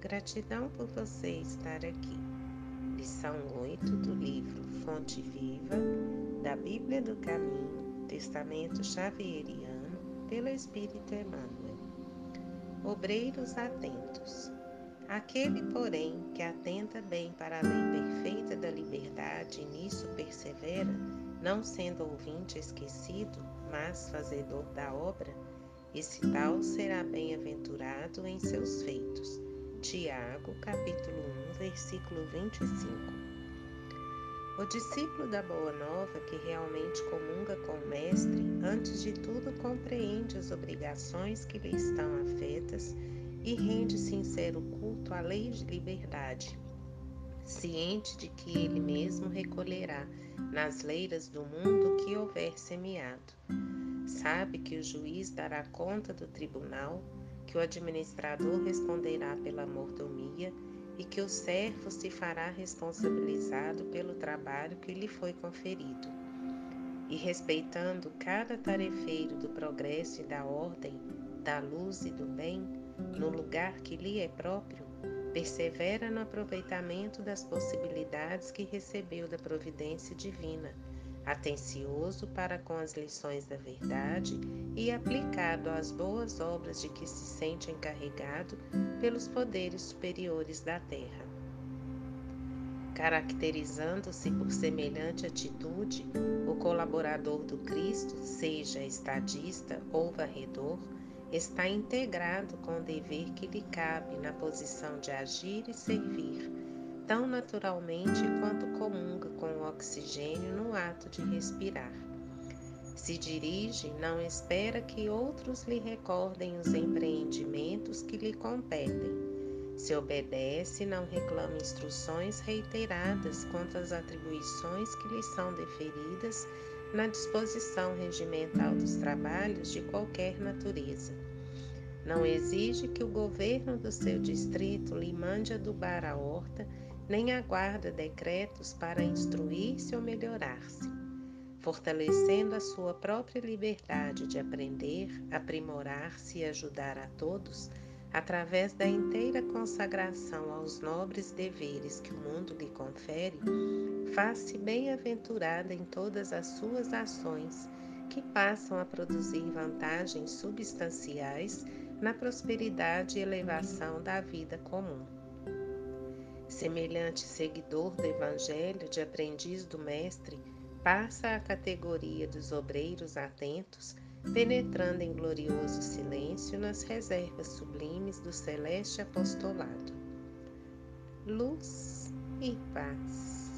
Gratidão por você estar aqui. Lição 8 do livro Fonte Viva, da Bíblia do Caminho, Testamento Xavieriano, pelo Espírito Emmanuel. Obreiros atentos. Aquele, porém, que atenta bem para a lei perfeita da liberdade e nisso persevera, não sendo ouvinte esquecido, mas fazedor da obra, esse tal será bem-aventurado em seus feitos. Tiago, capítulo 1, versículo 25. O discípulo da Boa Nova, que realmente comunga com o Mestre, antes de tudo compreende as obrigações que lhe estão afetas e rende sincero culto à lei de liberdade, ciente de que ele mesmo recolherá nas leiras do mundo que houver semeado. Sabe que o juiz dará conta do tribunal que o administrador responderá pela mordomia e que o servo se fará responsabilizado pelo trabalho que lhe foi conferido. E respeitando cada tarefeiro do progresso e da ordem, da luz e do bem, no lugar que lhe é próprio, persevera no aproveitamento das possibilidades que recebeu da providência divina atencioso para com as lições da verdade e aplicado às boas obras de que se sente encarregado pelos poderes superiores da terra. Caracterizando-se por semelhante atitude, o colaborador do Cristo, seja estadista ou varredor, está integrado com o dever que lhe cabe na posição de agir e servir tão naturalmente quanto comunga com o oxigênio no ato de respirar. Se dirige, não espera que outros lhe recordem os empreendimentos que lhe competem. Se obedece, não reclama instruções reiteradas quanto às atribuições que lhe são deferidas na disposição regimental dos trabalhos de qualquer natureza. Não exige que o governo do seu distrito lhe mande adubar a horta nem aguarda decretos para instruir-se ou melhorar-se, fortalecendo a sua própria liberdade de aprender, aprimorar-se e ajudar a todos, através da inteira consagração aos nobres deveres que o mundo lhe confere, faz-se bem-aventurada em todas as suas ações, que passam a produzir vantagens substanciais na prosperidade e elevação da vida comum. Semelhante seguidor do Evangelho de aprendiz do Mestre, passa à categoria dos obreiros atentos, penetrando em glorioso silêncio nas reservas sublimes do celeste apostolado. Luz e paz.